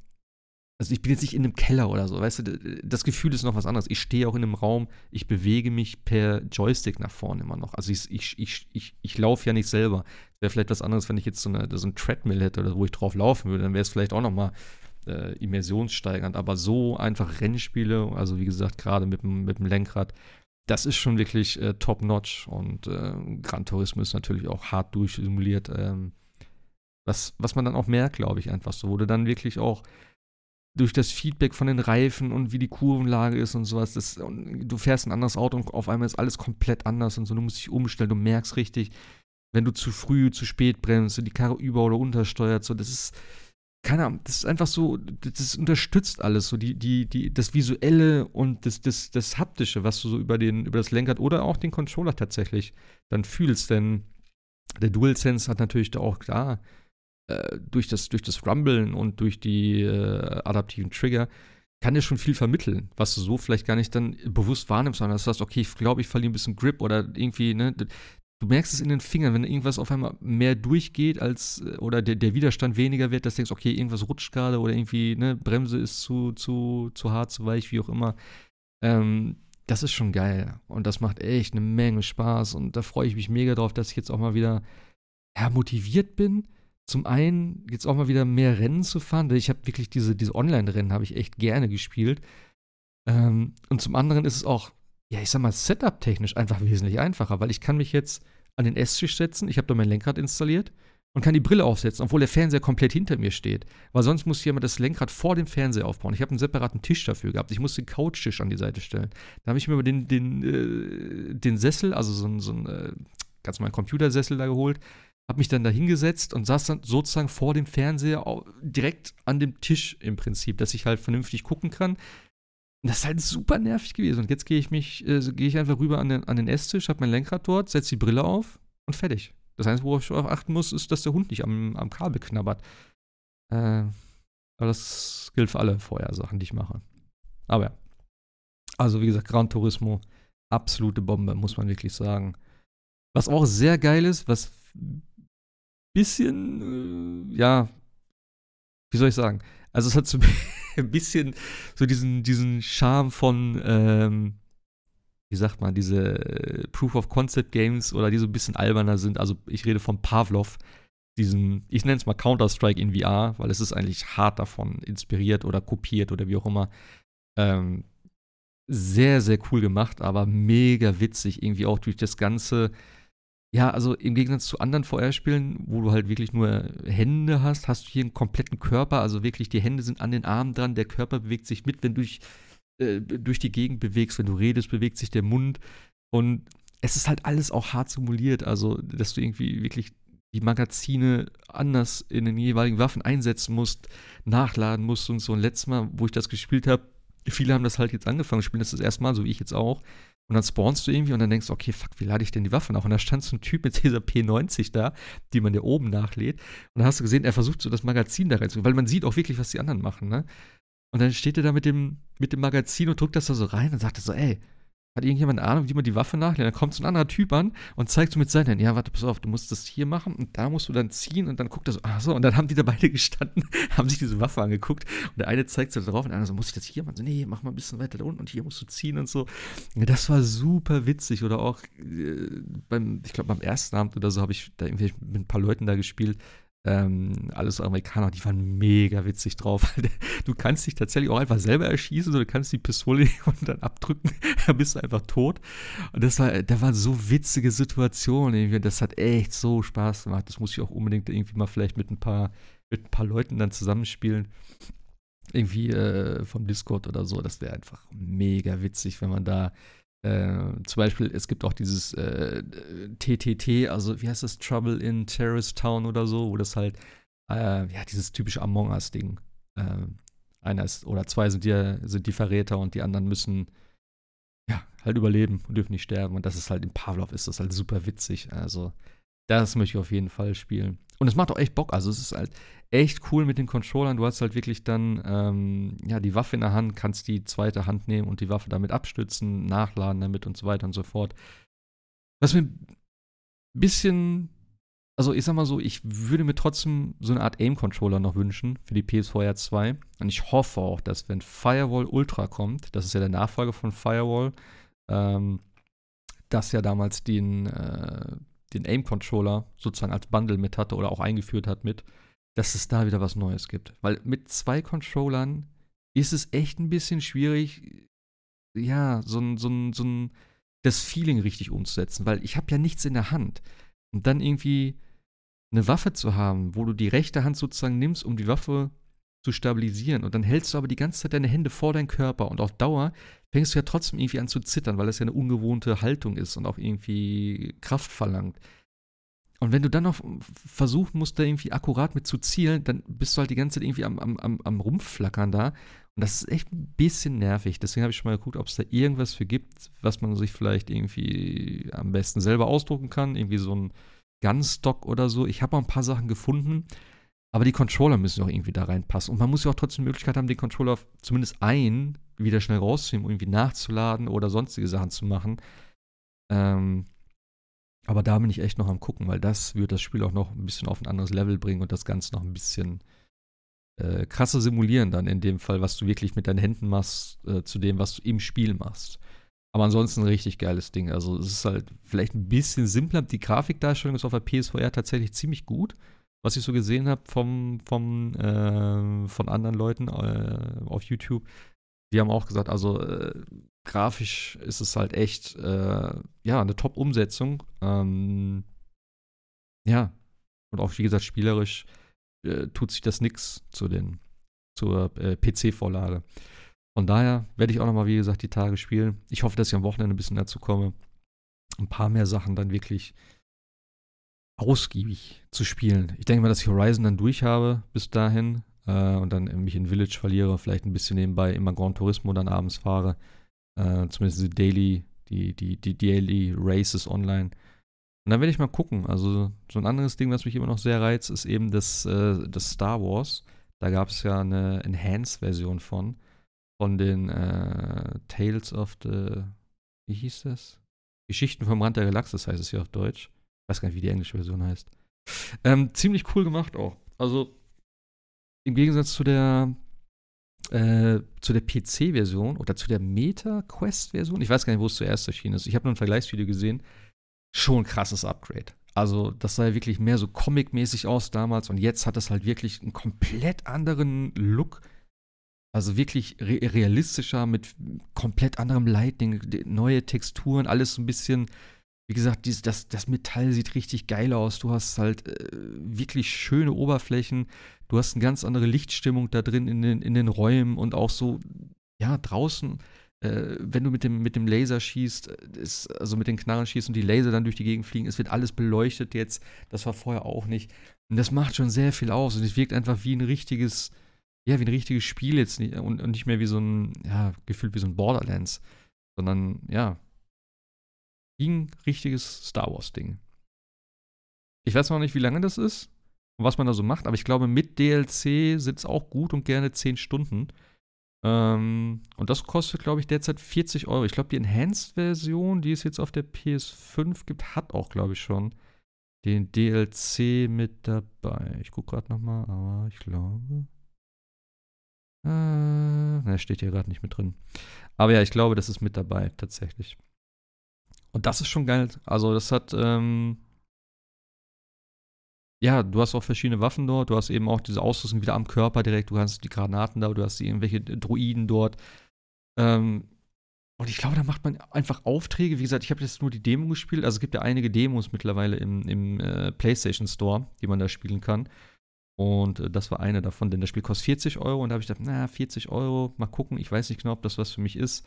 also ich bin jetzt nicht in einem Keller oder so, weißt du, das Gefühl ist noch was anderes. Ich stehe auch in einem Raum, ich bewege mich per Joystick nach vorne immer noch. Also ich, ich, ich, ich, ich laufe ja nicht selber. Wäre vielleicht was anderes, wenn ich jetzt so, eine, so ein Treadmill hätte oder wo ich drauf laufen würde, dann wäre es vielleicht auch nochmal äh, immersionssteigernd. Aber so einfach Rennspiele, also wie gesagt, gerade mit, mit dem Lenkrad, das ist schon wirklich äh, top-notch und äh, Gran Turismo ist natürlich auch hart durchsimuliert. Ähm, was, was man dann auch merkt, glaube ich, einfach so, du dann wirklich auch durch das Feedback von den Reifen und wie die Kurvenlage ist und sowas, das, und du fährst ein anderes Auto und auf einmal ist alles komplett anders und so, du musst dich umstellen, du merkst richtig, wenn du zu früh, zu spät bremst, die Karre über- oder untersteuert, so, das ist, keine Ahnung, das ist einfach so, das unterstützt alles, so die, die, die, das Visuelle und das, das, das Haptische, was du so über, den, über das Lenkrad oder auch den Controller tatsächlich dann fühlst, denn der DualSense hat natürlich da auch klar äh, durch, das, durch das Rumblen und durch die äh, adaptiven Trigger kann dir schon viel vermitteln, was du so vielleicht gar nicht dann bewusst wahrnimmst, sondern du sagst, okay, ich glaube, ich verliere ein bisschen Grip oder irgendwie, ne, du merkst es in den Fingern, wenn irgendwas auf einmal mehr durchgeht als äh, oder der, der Widerstand weniger wird, dass du denkst, okay, irgendwas rutscht gerade oder irgendwie, ne, Bremse ist zu, zu, zu hart, zu weich, wie auch immer. Ähm, das ist schon geil. Und das macht echt eine Menge Spaß. Und da freue ich mich mega drauf, dass ich jetzt auch mal wieder ja, motiviert bin zum einen jetzt auch mal wieder mehr Rennen zu fahren. Ich habe wirklich diese, diese Online-Rennen habe ich echt gerne gespielt. Ähm, und zum anderen ist es auch, ja, ich sag mal, Setup-technisch einfach wesentlich einfacher, weil ich kann mich jetzt an den Esstisch setzen, ich habe da mein Lenkrad installiert und kann die Brille aufsetzen, obwohl der Fernseher komplett hinter mir steht. Weil sonst muss jemand das Lenkrad vor dem Fernseher aufbauen. Ich habe einen separaten Tisch dafür gehabt. Ich musste den Couchtisch an die Seite stellen. Da habe ich mir den, den, äh, den Sessel, also so, so ein äh, ganz normalen Computersessel da geholt, habe mich dann da hingesetzt und saß dann sozusagen vor dem Fernseher direkt an dem Tisch im Prinzip, dass ich halt vernünftig gucken kann. Und das ist halt super nervig gewesen. Und jetzt gehe ich mich, äh, gehe ich einfach rüber an den, an den Esstisch, habe mein Lenkrad dort, setze die Brille auf und fertig. Das Einzige, worauf ich achten muss, ist, dass der Hund nicht am, am Kabel knabbert. Äh, aber das gilt für alle Vorhersachen, die ich mache. Aber ja. Also, wie gesagt, Gran Turismo, absolute Bombe, muss man wirklich sagen. Was auch sehr geil ist, was bisschen, äh, ja, wie soll ich sagen? Also es hat so ein bisschen so diesen, diesen Charme von, ähm, wie sagt man, diese Proof of Concept Games oder die so ein bisschen alberner sind. Also ich rede von Pavlov, diesen, ich nenne es mal Counter-Strike in VR, weil es ist eigentlich hart davon inspiriert oder kopiert oder wie auch immer. Ähm, sehr, sehr cool gemacht, aber mega witzig, irgendwie auch durch das ganze ja, also im Gegensatz zu anderen VR-Spielen, wo du halt wirklich nur Hände hast, hast du hier einen kompletten Körper. Also wirklich, die Hände sind an den Armen dran, der Körper bewegt sich mit, wenn du dich äh, durch die Gegend bewegst, wenn du redest, bewegt sich der Mund. Und es ist halt alles auch hart simuliert. Also, dass du irgendwie wirklich die Magazine anders in den jeweiligen Waffen einsetzen musst, nachladen musst und so. Und letztes Mal, wo ich das gespielt habe, viele haben das halt jetzt angefangen, spielen das das erste Mal, so wie ich jetzt auch. Und dann spawnst du irgendwie und dann denkst du, okay, fuck, wie lade ich denn die Waffe nach? Und da stand so ein Typ mit dieser P90 da, die man ja oben nachlädt. Und dann hast du gesehen, er versucht so das Magazin da reinzugehen, weil man sieht auch wirklich, was die anderen machen, ne? Und dann steht er da mit dem, mit dem Magazin und drückt das da so rein und sagt so, ey, hat irgendjemand eine Ahnung, wie man die Waffe nachlädt? Dann kommt so ein anderer Typ an und zeigt so mit seinen ja, warte, pass auf, du musst das hier machen und da musst du dann ziehen und dann guckt er so, ach so, und dann haben die da beide gestanden, haben sich diese Waffe angeguckt und der eine zeigt so drauf und der andere so, muss ich das hier machen? So, nee, mach mal ein bisschen weiter da unten und hier musst du ziehen und so. Das war super witzig oder auch äh, beim, ich glaube, beim ersten Abend oder so habe ich da irgendwie mit ein paar Leuten da gespielt, ähm, alles Amerikaner, die waren mega witzig drauf. Du kannst dich tatsächlich auch einfach selber erschießen oder du kannst die Pistole und dann abdrücken, dann bist du einfach tot. Und das war, da waren so witzige Situationen. Das hat echt so Spaß gemacht. Das muss ich auch unbedingt irgendwie mal vielleicht mit ein paar, mit ein paar Leuten dann zusammenspielen. Irgendwie äh, vom Discord oder so. Das wäre einfach mega witzig, wenn man da äh, zum Beispiel, es gibt auch dieses äh, TTT, also wie heißt das, Trouble in Terrorist Town oder so, wo das halt, äh, ja, dieses typische Among Us-Ding. Äh, einer ist, oder zwei sind die, sind die Verräter und die anderen müssen, ja, halt überleben und dürfen nicht sterben. Und das ist halt, in Pavlov ist das halt super witzig. Also, das möchte ich auf jeden Fall spielen. Und es macht auch echt Bock. Also, es ist halt, echt cool mit den Controllern. Du hast halt wirklich dann ähm, ja, die Waffe in der Hand, kannst die zweite Hand nehmen und die Waffe damit abstützen, nachladen damit und so weiter und so fort. Was mir ein bisschen, also ich sag mal so, ich würde mir trotzdem so eine Art Aim-Controller noch wünschen für die PSVR 2. Und ich hoffe auch, dass wenn Firewall Ultra kommt, das ist ja der Nachfolger von Firewall, ähm, das ja damals den, äh, den Aim-Controller sozusagen als Bundle mit hatte oder auch eingeführt hat mit, dass es da wieder was Neues gibt. Weil mit zwei Controllern ist es echt ein bisschen schwierig, ja, so ein, so ein, so ein, das Feeling richtig umzusetzen, weil ich habe ja nichts in der Hand. Und dann irgendwie eine Waffe zu haben, wo du die rechte Hand sozusagen nimmst, um die Waffe zu stabilisieren. Und dann hältst du aber die ganze Zeit deine Hände vor deinen Körper. Und auf Dauer fängst du ja trotzdem irgendwie an zu zittern, weil das ja eine ungewohnte Haltung ist und auch irgendwie Kraft verlangt. Und wenn du dann noch versuchen musst, da irgendwie akkurat mit zu zielen, dann bist du halt die ganze Zeit irgendwie am, am, am, am Rumflackern da. Und das ist echt ein bisschen nervig. Deswegen habe ich schon mal geguckt, ob es da irgendwas für gibt, was man sich vielleicht irgendwie am besten selber ausdrucken kann. Irgendwie so ein Gunstock oder so. Ich habe auch ein paar Sachen gefunden, aber die Controller müssen auch irgendwie da reinpassen. Und man muss ja auch trotzdem die Möglichkeit haben, den Controller zumindest ein wieder schnell rauszunehmen, um irgendwie nachzuladen oder sonstige Sachen zu machen. Ähm, aber da bin ich echt noch am gucken, weil das wird das Spiel auch noch ein bisschen auf ein anderes Level bringen und das Ganze noch ein bisschen äh, krasser simulieren dann in dem Fall, was du wirklich mit deinen Händen machst, äh, zu dem, was du im Spiel machst. Aber ansonsten ein richtig geiles Ding. Also es ist halt vielleicht ein bisschen simpler. Die Grafikdarstellung ist auf der PSVR tatsächlich ziemlich gut. Was ich so gesehen habe vom, vom, äh, von anderen Leuten äh, auf YouTube. Die haben auch gesagt, also äh, grafisch ist es halt echt, äh, ja, eine Top-Umsetzung. Ähm, ja. Und auch, wie gesagt, spielerisch äh, tut sich das nix zu den, zur äh, PC-Vorlage. Von daher werde ich auch nochmal, wie gesagt, die Tage spielen. Ich hoffe, dass ich am Wochenende ein bisschen dazu komme, ein paar mehr Sachen dann wirklich ausgiebig zu spielen. Ich denke mal, dass ich Horizon dann durch habe bis dahin äh, und dann mich in Village verliere, vielleicht ein bisschen nebenbei immer Grand Turismo dann abends fahre. Äh, zumindest die Daily, die, die, die Daily Races online. Und dann werde ich mal gucken. Also so ein anderes Ding, was mich immer noch sehr reizt, ist eben das, äh, das Star Wars. Da gab es ja eine Enhanced-Version von. Von den äh, Tales of the. Wie hieß das? Geschichten vom Rand der Galaxis heißt es hier auf Deutsch. Weiß gar nicht, wie die englische Version heißt. Ähm, ziemlich cool gemacht auch. Also im Gegensatz zu der äh, zu der PC-Version oder zu der Meta-Quest-Version, ich weiß gar nicht, wo es zuerst erschienen ist. Ich habe nur ein Vergleichsvideo gesehen schon ein krasses Upgrade. Also, das sah ja wirklich mehr so comic-mäßig aus damals und jetzt hat es halt wirklich einen komplett anderen Look. Also wirklich re realistischer mit komplett anderem Lighting, neue Texturen, alles so ein bisschen, wie gesagt, dieses, das, das Metall sieht richtig geil aus. Du hast halt äh, wirklich schöne Oberflächen. Du hast eine ganz andere Lichtstimmung da drin in den, in den Räumen und auch so, ja, draußen äh, wenn du mit dem, mit dem Laser schießt, ist, also mit den Knarren schießt und die Laser dann durch die Gegend fliegen, es wird alles beleuchtet jetzt. Das war vorher auch nicht. Und das macht schon sehr viel aus. Und es wirkt einfach wie ein richtiges, ja, wie ein richtiges Spiel jetzt nicht, und, und nicht mehr wie so ein, ja, gefühlt wie so ein Borderlands, sondern ja, ein richtiges Star Wars-Ding. Ich weiß noch nicht, wie lange das ist und was man da so macht, aber ich glaube, mit DLC sind es auch gut und gerne 10 Stunden. Ähm, und das kostet, glaube ich, derzeit 40 Euro. Ich glaube, die Enhanced-Version, die es jetzt auf der PS5 gibt, hat auch, glaube ich, schon den DLC mit dabei. Ich gucke gerade nochmal, aber ich glaube. Äh, ne, steht hier gerade nicht mit drin. Aber ja, ich glaube, das ist mit dabei, tatsächlich. Und das ist schon geil. Also, das hat, ähm, ja, du hast auch verschiedene Waffen dort. Du hast eben auch diese Ausrüstung wieder am Körper direkt. Du hast die Granaten da, du hast irgendwelche Druiden dort. Ähm, und ich glaube, da macht man einfach Aufträge. Wie gesagt, ich habe jetzt nur die Demo gespielt. Also es gibt ja einige Demos mittlerweile im, im äh, PlayStation Store, die man da spielen kann. Und äh, das war eine davon, denn das Spiel kostet 40 Euro. Und da habe ich gedacht, na, 40 Euro, mal gucken. Ich weiß nicht genau, ob das was für mich ist.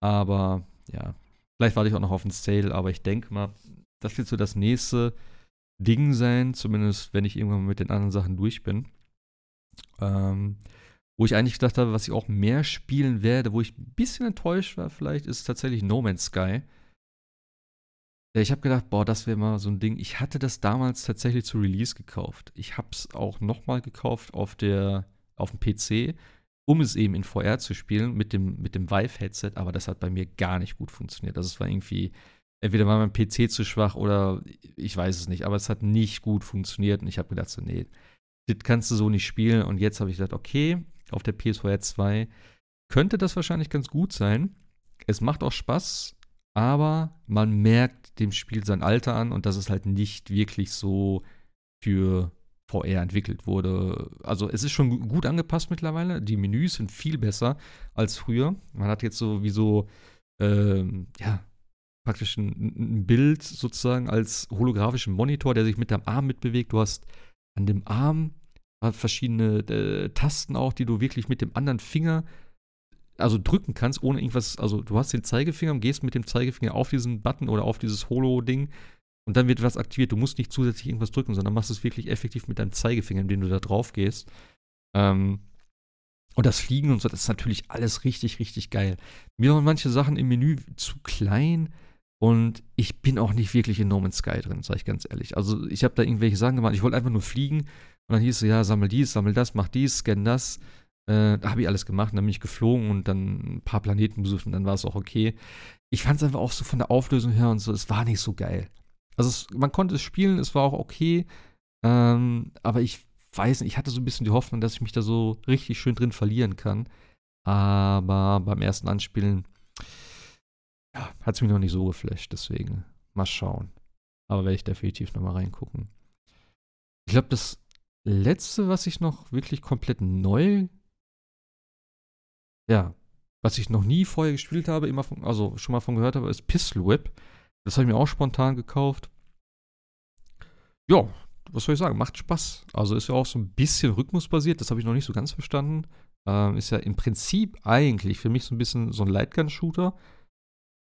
Aber ja, vielleicht warte ich auch noch auf einen Sale. Aber ich denke mal, das wird so das nächste Ding sein, zumindest wenn ich irgendwann mit den anderen Sachen durch bin. Ähm, wo ich eigentlich gedacht habe, was ich auch mehr spielen werde, wo ich ein bisschen enttäuscht war, vielleicht, ist tatsächlich No Man's Sky. Ich habe gedacht, boah, das wäre mal so ein Ding. Ich hatte das damals tatsächlich zu Release gekauft. Ich habe es auch nochmal gekauft auf der auf dem PC, um es eben in VR zu spielen mit dem mit dem Vive Headset, aber das hat bei mir gar nicht gut funktioniert. Also es war irgendwie entweder war mein PC zu schwach oder ich weiß es nicht, aber es hat nicht gut funktioniert und ich habe gedacht, so, nee, das kannst du so nicht spielen. Und jetzt habe ich gedacht, okay, auf der PS4 2 könnte das wahrscheinlich ganz gut sein. Es macht auch Spaß, aber man merkt dem Spiel sein Alter an und dass es halt nicht wirklich so für VR entwickelt wurde. Also es ist schon gut angepasst mittlerweile. Die Menüs sind viel besser als früher. Man hat jetzt so wie so, ähm, ja, praktisch ein, ein, Bild sozusagen als holographischen Monitor, der sich mit deinem Arm mitbewegt. Du hast an dem Arm verschiedene äh, Tasten auch, die du wirklich mit dem anderen Finger also drücken kannst, ohne irgendwas, also du hast den Zeigefinger und gehst mit dem Zeigefinger auf diesen Button oder auf dieses Holo-Ding und dann wird was aktiviert. Du musst nicht zusätzlich irgendwas drücken, sondern machst es wirklich effektiv mit deinem Zeigefinger, indem du da drauf gehst. Ähm, und das Fliegen und so, das ist natürlich alles richtig, richtig geil. Mir waren manche Sachen im Menü zu klein und ich bin auch nicht wirklich in No Man's Sky drin, sage ich ganz ehrlich. Also ich habe da irgendwelche Sachen gemacht, ich wollte einfach nur fliegen und dann hieß es, ja, sammel dies, sammel das, mach dies, scan das. Äh, da habe ich alles gemacht, und dann bin ich geflogen und dann ein paar Planeten besucht und dann war es auch okay. Ich fand es einfach auch so von der Auflösung her und so, es war nicht so geil. Also es, man konnte es spielen, es war auch okay, ähm, aber ich weiß nicht, ich hatte so ein bisschen die Hoffnung, dass ich mich da so richtig schön drin verlieren kann. Aber beim ersten Anspielen ja, hat es mich noch nicht so geflasht, deswegen mal schauen. Aber werde ich definitiv nochmal reingucken. Ich glaube, das letzte, was ich noch wirklich komplett neu, ja, was ich noch nie vorher gespielt habe, immer von, also schon mal von gehört habe, ist Pistol Whip. Das habe ich mir auch spontan gekauft. Ja, was soll ich sagen, macht Spaß. Also ist ja auch so ein bisschen rhythmusbasiert, das habe ich noch nicht so ganz verstanden. Ähm, ist ja im Prinzip eigentlich für mich so ein bisschen so ein Lightgun-Shooter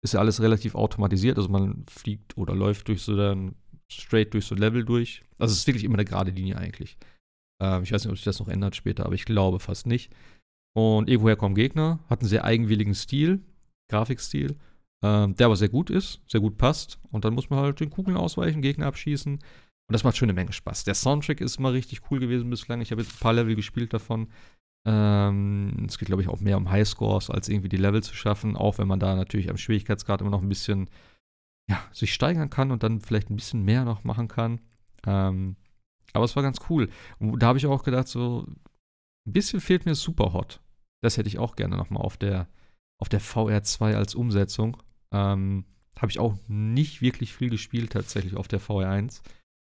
ist ja alles relativ automatisiert. Also man fliegt oder läuft durch so dann straight durch so Level durch. Also es ist wirklich immer eine gerade Linie eigentlich. Ähm, ich weiß nicht, ob sich das noch ändert später, aber ich glaube fast nicht. Und irgendwoher kommen Gegner, hat einen sehr eigenwilligen Stil, Grafikstil, ähm, der aber sehr gut ist, sehr gut passt. Und dann muss man halt den Kugeln ausweichen, Gegner abschießen. Und das macht schon eine Menge Spaß. Der Soundtrack ist immer richtig cool gewesen bislang. Ich habe jetzt ein paar Level gespielt davon. Ähm, es geht, glaube ich, auch mehr um Highscores, als irgendwie die Level zu schaffen, auch wenn man da natürlich am Schwierigkeitsgrad immer noch ein bisschen ja, sich steigern kann und dann vielleicht ein bisschen mehr noch machen kann. Ähm, aber es war ganz cool. Und da habe ich auch gedacht, so ein bisschen fehlt mir Superhot. Das hätte ich auch gerne nochmal auf der, auf der VR2 als Umsetzung. Ähm, habe ich auch nicht wirklich viel gespielt tatsächlich auf der VR1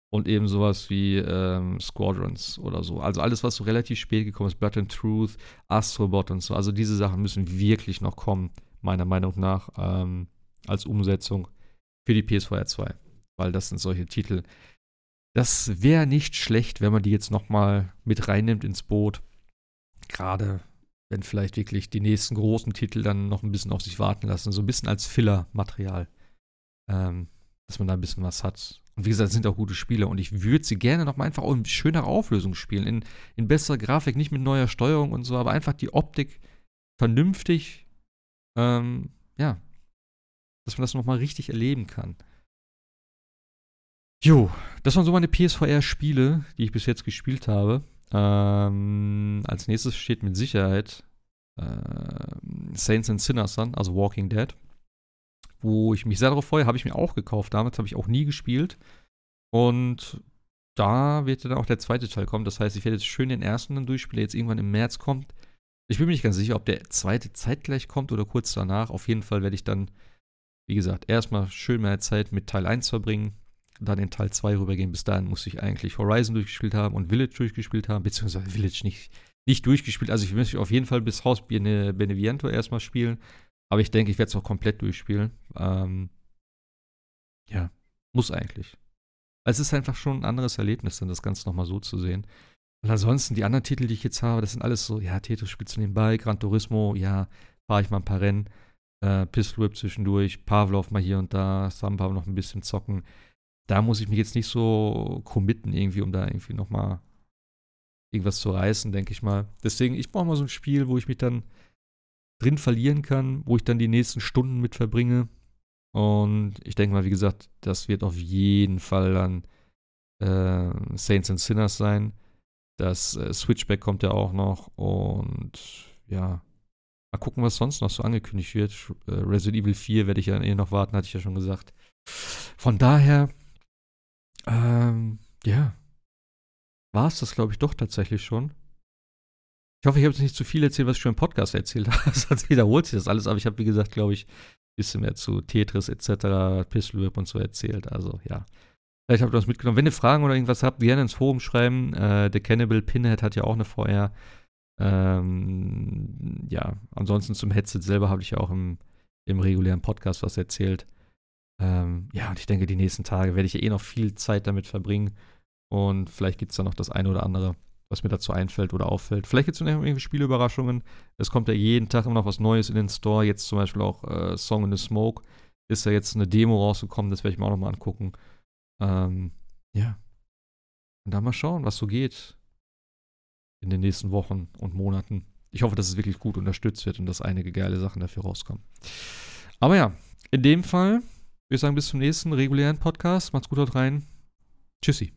und eben sowas wie ähm, Squadrons oder so. Also alles, was so relativ spät gekommen ist, Blood and Truth, Astrobot und so. Also diese Sachen müssen wirklich noch kommen, meiner Meinung nach, ähm, als Umsetzung für die PS4 2. Weil das sind solche Titel. Das wäre nicht schlecht, wenn man die jetzt nochmal mit reinnimmt ins Boot. Gerade wenn vielleicht wirklich die nächsten großen Titel dann noch ein bisschen auf sich warten lassen. So ein bisschen als Filler-Material. Ähm, dass man da ein bisschen was hat. Und wie gesagt, es sind auch gute Spiele und ich würde sie gerne nochmal einfach auch in schönerer Auflösung spielen, in, in besserer Grafik, nicht mit neuer Steuerung und so, aber einfach die Optik vernünftig, ähm, ja, dass man das nochmal richtig erleben kann. Jo, das waren so meine PSVR-Spiele, die ich bis jetzt gespielt habe. Ähm, als nächstes steht mit Sicherheit äh, Saints and Sinners an, also Walking Dead wo ich mich sehr darauf freue, habe ich mir auch gekauft. Damals habe ich auch nie gespielt. Und da wird dann auch der zweite Teil kommen. Das heißt, ich werde jetzt schön den ersten dann durchspielen, der jetzt irgendwann im März kommt. Ich bin mir nicht ganz sicher, ob der zweite zeitgleich kommt oder kurz danach. Auf jeden Fall werde ich dann, wie gesagt, erstmal schön mehr Zeit mit Teil 1 verbringen, dann in Teil 2 rübergehen. Bis dahin muss ich eigentlich Horizon durchgespielt haben und Village durchgespielt haben, beziehungsweise Village nicht, nicht durchgespielt. Also ich möchte auf jeden Fall bis Haus Beneviento erstmal spielen. Aber ich denke, ich werde es auch komplett durchspielen. Ähm, ja, muss eigentlich. Es ist einfach schon ein anderes Erlebnis, dann das Ganze nochmal so zu sehen. Und ansonsten, die anderen Titel, die ich jetzt habe, das sind alles so, ja, Tetris spielst du nebenbei, Gran Turismo, ja, fahre ich mal ein paar Rennen, äh, Pistol Whip zwischendurch, Pavlov mal hier und da, Samba noch ein bisschen zocken. Da muss ich mich jetzt nicht so committen irgendwie, um da irgendwie nochmal irgendwas zu reißen, denke ich mal. Deswegen, ich brauche mal so ein Spiel, wo ich mich dann drin verlieren kann, wo ich dann die nächsten Stunden mit verbringe. Und ich denke mal, wie gesagt, das wird auf jeden Fall dann äh, Saints and Sinners sein. Das äh, Switchback kommt ja auch noch. Und ja, mal gucken, was sonst noch so angekündigt wird. Äh, Resident Evil 4 werde ich ja eh noch warten, hatte ich ja schon gesagt. Von daher, ähm, ja, war es das, glaube ich, doch tatsächlich schon. Ich hoffe, ich habe jetzt nicht zu viel erzählt, was ich schon im Podcast erzählt habe. Sonst wiederholt sich das alles. Aber ich habe, wie gesagt, glaube ich, ein bisschen mehr zu Tetris etc., Pistol Whip und so erzählt. Also, ja. Vielleicht habt ihr was mitgenommen. Wenn ihr Fragen oder irgendwas habt, gerne ins Forum schreiben. Äh, der Cannibal Pinhead hat ja auch eine VR. Ähm, ja, ansonsten zum Headset selber habe ich ja auch im, im regulären Podcast was erzählt. Ähm, ja, und ich denke, die nächsten Tage werde ich eh noch viel Zeit damit verbringen. Und vielleicht gibt es da noch das eine oder andere, was mir dazu einfällt oder auffällt. Vielleicht gibt es noch irgendwie Spielüberraschungen. Es kommt ja jeden Tag immer noch was Neues in den Store. Jetzt zum Beispiel auch äh, Song in the Smoke. Ist ja jetzt eine Demo rausgekommen, das werde ich mir auch nochmal angucken. Ähm, ja. Und dann mal schauen, was so geht in den nächsten Wochen und Monaten. Ich hoffe, dass es wirklich gut unterstützt wird und dass einige geile Sachen dafür rauskommen. Aber ja, in dem Fall, ich sagen, bis zum nächsten regulären Podcast. Macht's gut dort rein. Tschüssi.